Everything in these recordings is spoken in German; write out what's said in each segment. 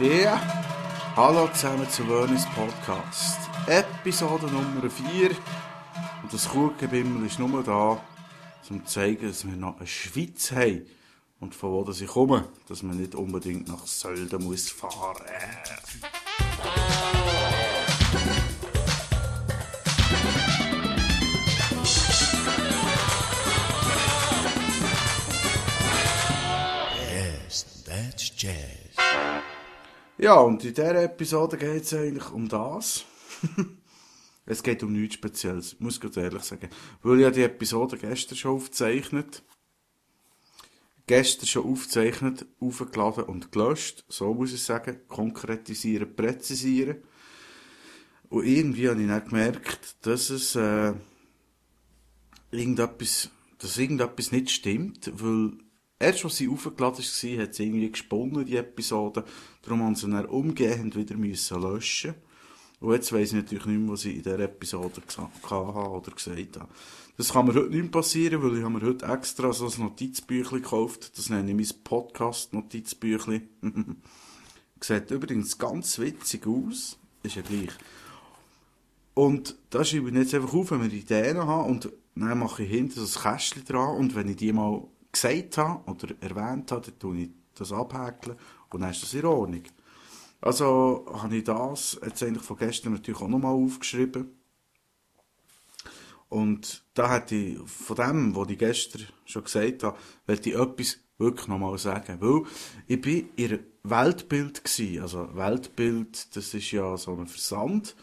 Ja, hallo zusammen zu Wernis Podcast. Episode Nummer 4. Und das Kuchenbimmel ist nur da, um zu zeigen, dass wir noch eine Schweiz haben. Und von wo ich komme, dass man nicht unbedingt nach Sölden muss fahren. Yes, Ja, und in dieser Episode geht es eigentlich um das. es geht um nichts Spezielles, muss ich ganz ehrlich sagen. Weil ich ja die Episode gestern schon aufgezeichnet. Gestern schon aufgezeichnet, aufgeladen und gelöscht. So muss ich sagen. Konkretisieren, präzisieren. Und irgendwie habe ich dann gemerkt, dass es, äh, irgendetwas, dass irgendetwas nicht stimmt, weil erst als sie aufgeladen war, hat sie irgendwie gesponnen, die Episode. Darum haben sie dann umgehend wieder müssen löschen Und jetzt weiss ich natürlich nicht mehr, was ich in dieser Episode gesagt habe oder gesagt habe. Das kann mir heute nicht mehr passieren, weil ich habe mir heute extra so ein Notizbüchlein gekauft. Das nenne ich mein Podcast-Notizbüchlein. Sieht übrigens ganz witzig aus. Ist ja gleich. Und da schreibe ich jetzt einfach auf, wenn wir Ideen haben und dann mache ich hinten so ein Kästchen dran und wenn ich die mal gesagt habe oder erwähnt habe, dann ich das abhäkeln und dann ist das in. Also habe ich das jetzt eigentlich von gestern natürlich auch nochmal aufgeschrieben. Und da hätte ich von dem, was ich gestern schon gesagt habe, wollte ich etwas wirklich nochmal sagen. Weil ich in einem Weltbild gewesen. Also Weltbild, das ist ja so ein Versand.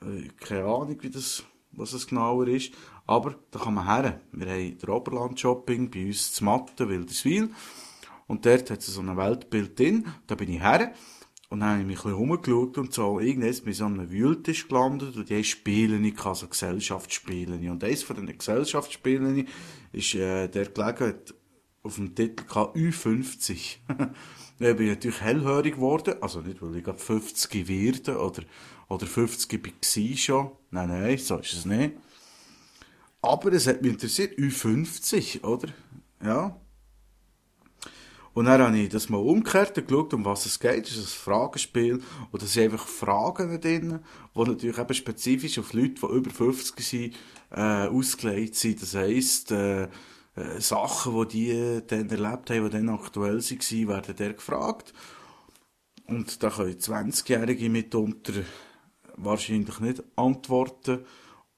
Äh, keine Ahnung, wie das, was es genauer ist. Aber da kann man her. Wir haben der Oberland-Shopping bei uns zu Matten, Wilderswil. Und dort hat es so ein Weltbild drin. Da bin ich her. Und dann habe ich mich ein bisschen rumgeschaut und so. Irgendwann bin ich so an einem Wühltisch gelandet und die haben Spiele, ich also Gesellschaftsspiele. Und eines von diesen Gesellschaftsspielen ist, äh, der gelegen auf dem Titel Ü50. da bin ich natürlich hellhörig geworden. Also nicht, weil ich gerade 50 werde oder, oder 50 war schon. Nein, nein, so ist es nicht. Aber es hat mich interessiert, Ü50, oder? Ja. Und dann habe ich das mal umgekehrt und geschaut, um was es geht. Es ist ein Fragenspiel. Und da sind einfach Fragen drin, die natürlich eben spezifisch auf Leute, die über 50 sind, äh, ausgelegt sind. Das heisst, äh, äh, Sachen, die die dann erlebt haben, die dann aktuell waren, werden der gefragt. Und da können 20-Jährige mitunter wahrscheinlich nicht antworten.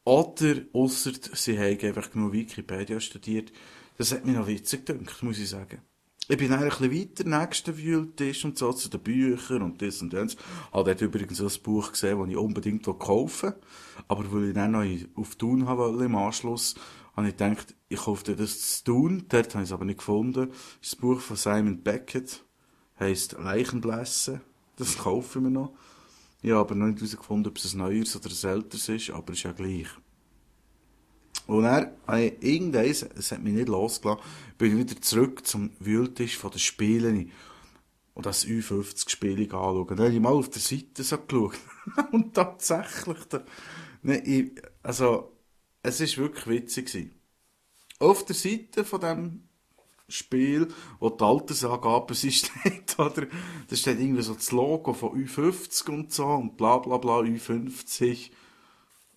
Oder, ausser sie haben einfach genug Wikipedia studiert. Das hat mich noch witzig gedacht, muss ich sagen. Ich bin dann ein weiter, nächsten Wühltisch und so, zu den Büchern und das und das. Habe dort übrigens ein Buch gesehen, das ich unbedingt kaufen wollte. Aber weil ich dann noch auf Thun wollte im Anschluss, habe ich gedacht, ich kaufe das zu Thun. Dort habe ich es aber nicht gefunden. Das Buch von Simon Beckett. Heisst Leichenblässen. Das kaufe ich mir noch. Ich habe aber noch nicht herausgefunden, ob es ein neues oder ein älteres ist, aber ist ja gleich. Und habe ich irgendwann, es hat mich nicht losgelassen, bin ich wieder zurück zum Wühltisch von den Spielen und das U50-Spiel anschauen. Dann habe ich mal auf der Seite so geschaut. und tatsächlich, der, ne, ich, also, es ist wirklich witzig gewesen. Auf der Seite von dem Spiel, wo die Altersangaben sind, steht, oder? Da steht irgendwie so das Logo von U50 und so und bla bla bla, U50.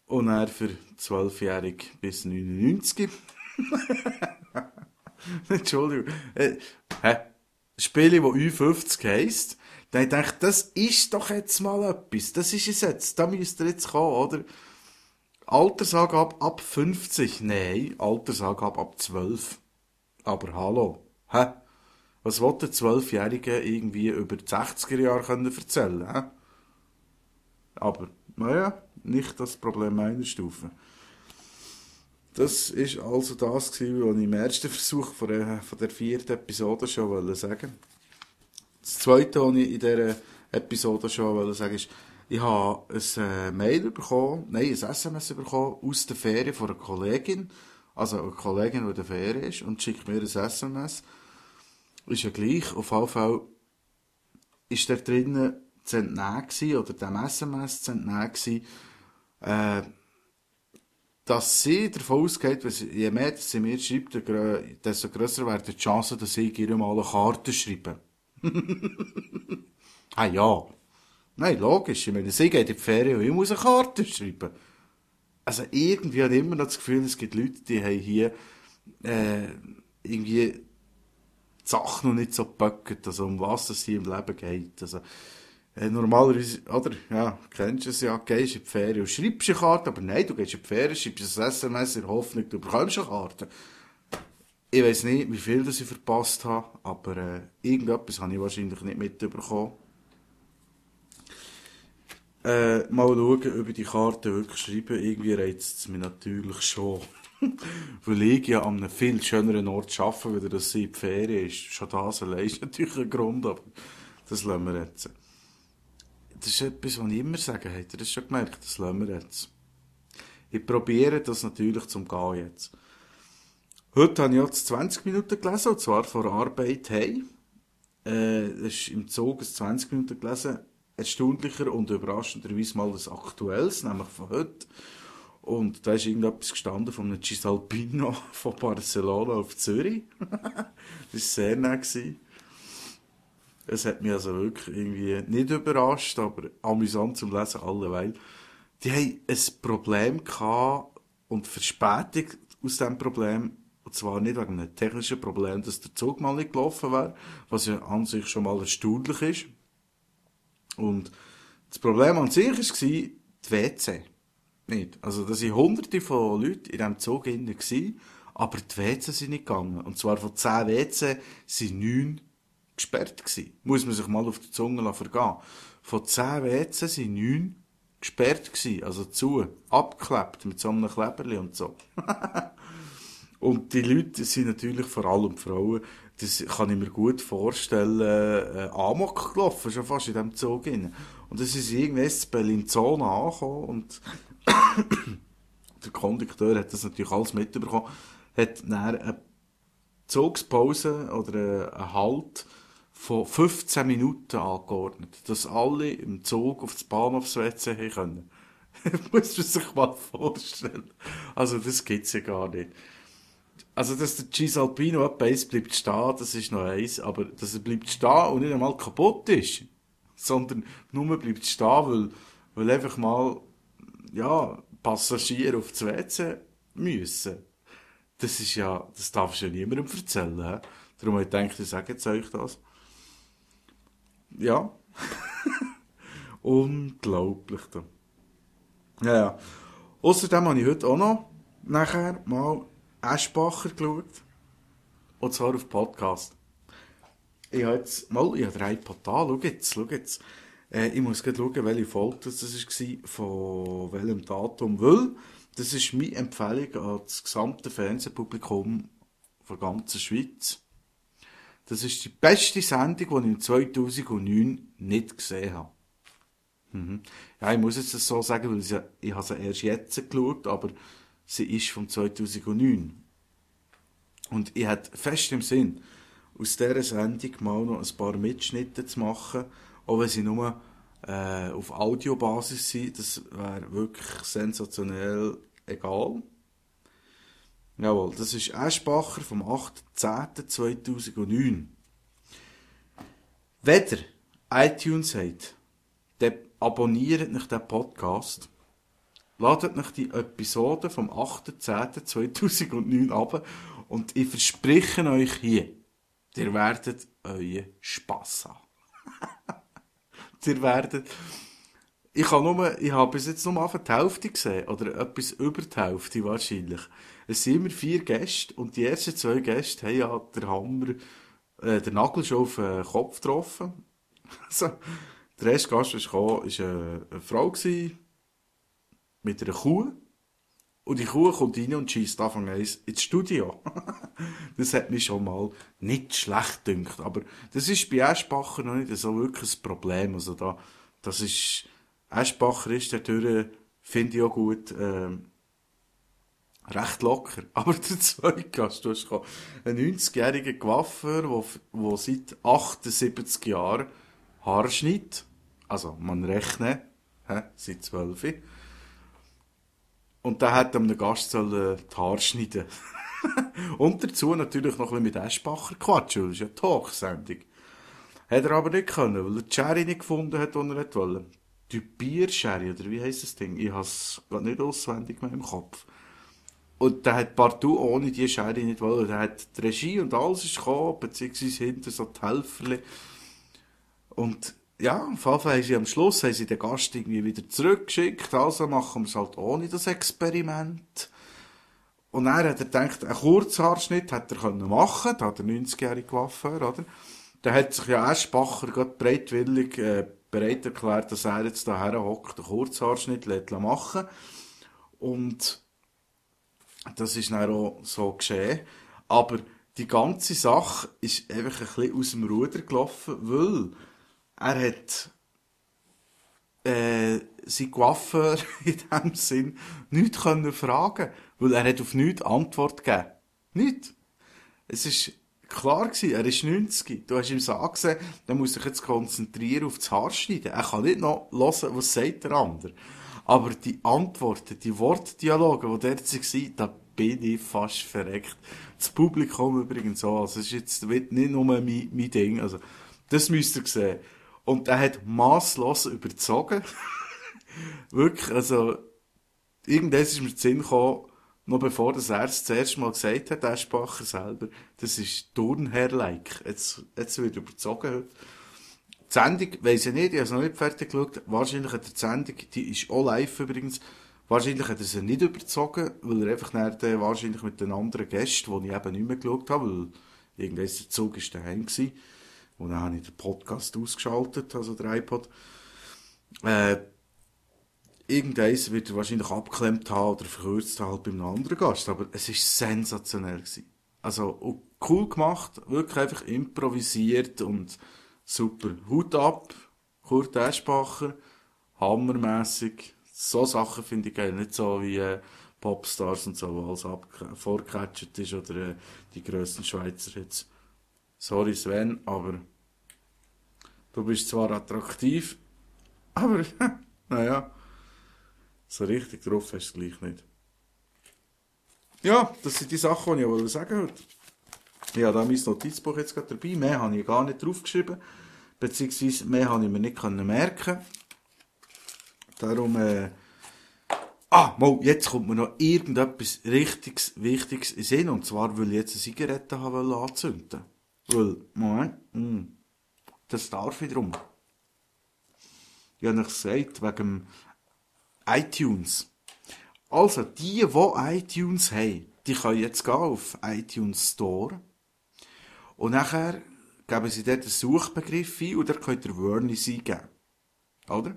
Und er für 12-jährig bis 99. Entschuldigung. Äh, hä? Spiele, wo U50 heisst, dann ich dachte, das ist doch jetzt mal etwas. Das ist es jetzt. Da müsst ihr jetzt kommen, oder? Altersangabe ab 50. Nein, Altersangabe ab 12. Aber hallo. Hä? Was will der Zwölfjährige irgendwie über die 60er Jahre erzählen, hä? Aber, naja, nicht das Problem meiner Stufe. Das ist also das was ich im ersten Versuch von der, von der vierten Episode schon wollte sagen. Das zweite, was ich in dieser Episode schon wollte sagen, ist, ich habe ein äh, Mail bekommen, nein, ein SMS bekommen aus der Ferien von einer Kollegin, also eine Kollegin, die in der Ferien ist, und schickt mir ein SMS. Ist ja gleich, auf jeden Fall ist da drinnen zu entnehmen oder dem SMS zu entnehmen äh, dass sie davon ausgeht, je mehr sie mir schreibt, desto grösser wäre die Chance, dass ich ihr mal eine Karte schreibe. ah ja. Nein, logisch. Ich meine, sie geht in die Ferien und ich muss eine Karte schreiben. Also irgendwie habe ich immer noch das Gefühl, es gibt Leute, die haben hier äh, irgendwie die Sachen noch nicht so gepackt, also um was es hier im Leben geht. Also, äh, normalerweise, oder, ja, kennst du es ja, gehst in die Ferien und schreibst eine Karte, aber nein, du gehst in die Ferien, schreibst ein SMS in der Hoffnung, du bekommst eine Karte. Ich weiß nicht, wie viel das ich verpasst habe, aber äh, irgendetwas habe ich wahrscheinlich nicht mitbekommen. Äh, mal schauen, ob ich die Karte wirklich schreibe. Irgendwie reizt es mich natürlich schon. Weil ich ja an einem viel schöneren Ort arbeite, weil das in die Ferien ist. Schon das allein ist natürlich ein Grund, aber das lassen wir jetzt. Das ist etwas, was ich immer sage, habt ihr das schon gemerkt? Das lassen wir jetzt. Ich probiere das natürlich zum Gehen jetzt. Heute habe ich jetzt 20 Minuten gelesen, und zwar vor Arbeit hey. Äh, das ist im Zug 20 Minuten gelesen. Erstaunlicher und überraschenderweise mal das Aktuelles, nämlich von heute. Und da ist irgendetwas gestanden von einem Cisalpino von Barcelona auf Zürich. das war sehr nett. Es hat mich also wirklich irgendwie nicht überrascht, aber amüsant zum Lesen alleweil. Die haben ein Problem gehabt und Verspätung aus diesem Problem. Und zwar nicht wegen einem technischen Problem, dass der Zug mal nicht gelaufen wäre, was ja an sich schon mal erstaunlich ist. Und das Problem an sich war die WC. Nicht. Also, da waren hunderte von Leuten in diesem Zug drin, aber die WC sind nicht gegangen. Und zwar von 10 WC sind 9 gesperrt gewesen. Muss man sich mal auf die Zunge vergehen. Von 10 WC sind 9 gesperrt gewesen. Also zu, abgeklebt mit so einem Kleberli und so. und die Leute sind natürlich vor allem Frauen, das kann ich mir gut vorstellen, äh, Amok gelaufen, schon fast in diesem Zug rein. Und sind sie irgendwann in Bellinzona angekommen und der Kondukteur hat das natürlich alles mitbekommen, hat dann eine Zugspause oder einen Halt von 15 Minuten angeordnet, dass alle im Zug auf das Bahnhofs-WC können. muss man sich mal vorstellen. Also das gibt's ja gar nicht. Also, dass der Cisalpino etwa eins bleibt stehen, das ist noch eins, aber dass er bleibt stehen und nicht einmal kaputt ist, sondern nur bleibt stehen, weil, weil einfach mal, ja, Passagiere auf das WC müssen. Das ist ja, das darfst du ja niemandem erzählen. He? Darum habe ich gedacht, ich sage jetzt euch das. Ja. Unglaublich. Da. Ja, ja. Außerdem habe ich heute auch noch nachher mal Eschbacher geschaut. Und zwar auf Podcast. Ich habe jetzt mal, ich habe den iPod schau jetzt, schau jetzt. Äh, ich muss gerade schauen, welche Folge das war, von welchem Datum, weil das ist meine Empfehlung an das gesamte Fernsehpublikum der ganzen Schweiz. Das ist die beste Sendung, die ich im 2009 nicht gesehen habe. Mhm. Ja, ich muss jetzt das so sagen, weil ich, ich habe sie erst jetzt geschaut, aber sie ist von 2009. Und ich hatte fest im Sinn, aus dieser Sendung mal noch ein paar Mitschnitte zu machen, auch wenn sie nur äh, auf Audiobasis sind. Das wäre wirklich sensationell egal. Jawohl, das ist Eschbacher vom 8.10.2009. Wenn ihr iTunes habt, dann abonniert nicht den Podcast. Ladet euch die Episode vom 8.10.2009 ab und ich verspreche euch hier, ihr werdet euren Spass haben. ihr werdet... Ich habe, nur, ich habe bis jetzt nur auf die Hälfte gesehen, oder etwas über die Hälfte wahrscheinlich. Es sind immer vier Gäste und die ersten zwei Gäste haben ja den Hammer, äh, den Nagel schon auf den Kopf getroffen. also, der erste Gast, der kam, war eine, eine Frau gewesen, mit einer Kuh. Und die Kuh kommt rein und schießt Anfang eins ins Studio. das hat mich schon mal nicht schlecht gedacht. Aber das ist bei Eschbacher noch nicht so wirklich ein Problem. Also da, das ist, Eschbacher ist dadurch, finde ich auch gut, ähm, recht locker. Aber der zweite du hast einen 90-jährigen Coiffeur, der seit 78 Jahren Haarschnitt, also man rechnet, hä, seit 12 Jahren, Und der hat einem Gast sollen die Haare schneiden. und dazu natürlich noch ein bisschen mit Eschbacher quatschen, das ist ja Talksendung. Hat er aber nicht können, weil er die Sherry nicht gefunden hat, die er nicht wollte. Die Bier-Sherry, oder wie heisst das Ding? Ich habe es gerade nicht auswendig mehr im Kopf. Und der hat partout ohne die Sherry nicht wollen. Der hat die Regie und alles ist gekommen, beziehungsweise hinter so die Helferli. Und ja, jeden Fall haben sie am Schluss haben sie den Gast irgendwie wieder zurückgeschickt. Also machen wir es halt ohne das Experiment. Und dann hat er gedacht, einen Kurzhaarschnitt hätte er können machen, da hat der 90-jährige Coiffeur, oder? Da hat sich ja Eschbacher gerade bereitwillig äh, bereit erklärt, dass er jetzt da hockt, einen Kurzhaarschnitt machen Und das ist dann auch so geschehen. Aber die ganze Sache ist einfach ein bisschen aus dem Ruder gelaufen, weil er hat äh, sein Coiffeur in dem Sinn nichts können fragen weil er hat auf nichts Antwort gegeben. Nicht. Es ist klar gewesen, er ist 90. Du hast ihm so angesehen, er muss sich jetzt konzentrieren auf das Haarschneiden. Er kann nicht noch hören, was sagt der andere. Aber die Antworten, die Wortdialoge, die dort waren, da bin ich fast verreckt. Das Publikum übrigens auch. Also, es ist jetzt nicht nur mein, mein Ding. Also, das müsst ihr sehen. Und er hat masslos überzogen. Wirklich, also, irgendwann ist mir zu Sinn gekommen, noch bevor das er das erste Mal gesagt hat, der Spacher selber, das ist Turnherr-like. Jetzt, jetzt wird überzogen heute. Die Sendung, weiss ich nicht, ich habe es noch nicht fertig geschaut. Wahrscheinlich hat er die Sendung, die ist auch live übrigens, wahrscheinlich hat er sie nicht überzogen, weil er einfach nachher wahrscheinlich mit den anderen Gästen, die ich eben nicht mehr geschaut habe, weil irgendwann der Zug ist daheim gewesen. Und dann habe ich den Podcast ausgeschaltet, also der iPod. Äh, irgendeins wird er wahrscheinlich abgeklemmt haben oder verkürzt haben bei einem anderen Gast. Aber es ist sensationell gewesen. Also, cool gemacht, wirklich einfach improvisiert und super. Hut ab, Kurt Eschbacher, hammermässig. So Sachen finde ich geil. Nicht so wie äh, Popstars und so, wo alles vorgecatcht ist oder äh, die grössten Schweizer jetzt. Sorry Sven, aber du bist zwar attraktiv, aber naja, so richtig drauf hast du es gleich nicht. Ja, das sind die Sachen, die ich wollte sagen heute. Ja, da mein Notizbuch jetzt gerade dabei. Mehr habe ich gar nicht draufgeschrieben. Beziehungsweise mehr habe ich mir nicht merken Darum, äh, ah, mal, jetzt kommt mir noch irgendetwas richtiges, wichtiges in Sinn. Und zwar, weil ich jetzt eine Zigarette haben anzünden Weil, Moment, mh, hm, das darf ich drum. Ich habe gesagt, wegen iTunes. Also, die, die iTunes haben, die können jetzt gehen auf iTunes Store. Und nachher geben sie dort einen Suchbegriff ein und dann könnt ihr Wörnis eingeben. Oder?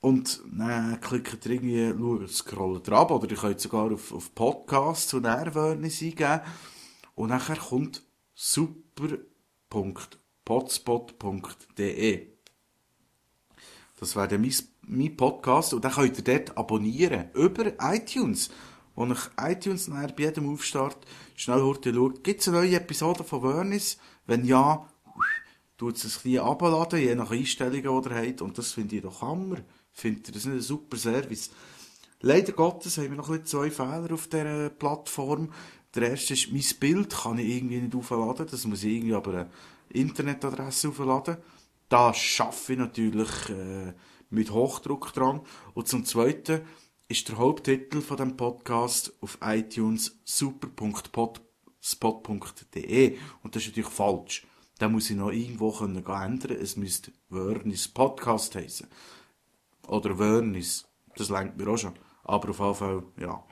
Und dann klickt ihr irgendwie, scrollt ab, oder ihr könnt sogar auf, auf Podcasts und Wörnis eingeben. Und nachher kommt super.potspot.de. Das wäre mein, mein Podcast und dann könnt ihr dort abonnieren. Über iTunes. Und ich iTunes nachher bei jedem Aufstart schnell heute schaut, gibt es eine neue Episode von Wörnis? Wenn ja, tut es ein bisschen abladen, je nach Einstellungen, die ihr habt. Und das finde ich doch Hammer. Findet ihr das nicht ein super Service? Leider Gottes haben wir noch ein zwei Fehler auf dieser Plattform. Der erste ist, mein Bild kann ich irgendwie nicht aufladen. Das muss ich irgendwie aber eine Internetadresse aufladen. Da schaffe ich natürlich äh, mit Hochdruck dran. Und zum Zweiten ist der Haupttitel von dem Podcast auf iTunes super.potspot.de und das ist natürlich falsch. Da muss ich noch irgendwo können ändern. Es müsste Wörnis Podcast heißen oder Wörnis. Das lenkt mir auch schon. Aber auf jeden Fall, ja.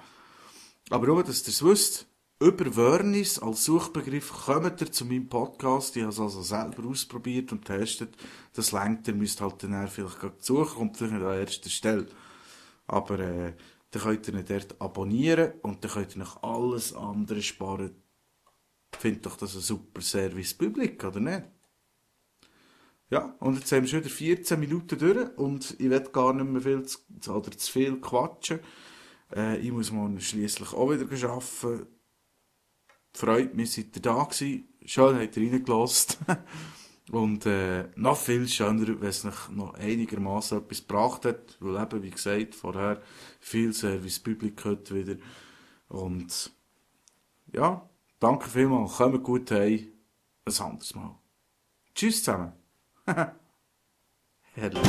Aber nur, dass ihr es wisst, über Wörnis als Suchbegriff kommt ihr zu meinem Podcast. Ich habe es also selber ausprobiert und testet. Das lenkt, ihr müsst halt dann vielleicht gerade suchen, kommt vielleicht an erster Stelle. Aber äh, dann könnt ihr dort abonnieren und dann könnt ihr noch alles andere sparen. Findet doch das ein super Service Public, oder nicht? Ja, und jetzt haben wir schon wieder 14 Minuten durch und ich will gar nicht mehr viel zu, oder zu viel quatschen. Äh, ich muss morgen schließlich auch wieder arbeiten. Freut mich, seid ihr da gewesen. Schön, habt ihr reingelassen. Und äh, noch viel schöner, wenn es noch, noch einigermaßen etwas gebracht hat. Weil eben, wie gesagt, vorher viel Service Public heute wieder. Und ja, danke vielmals. Kommt gut heim. Ein anderes Mal. Tschüss zusammen. Herrlich.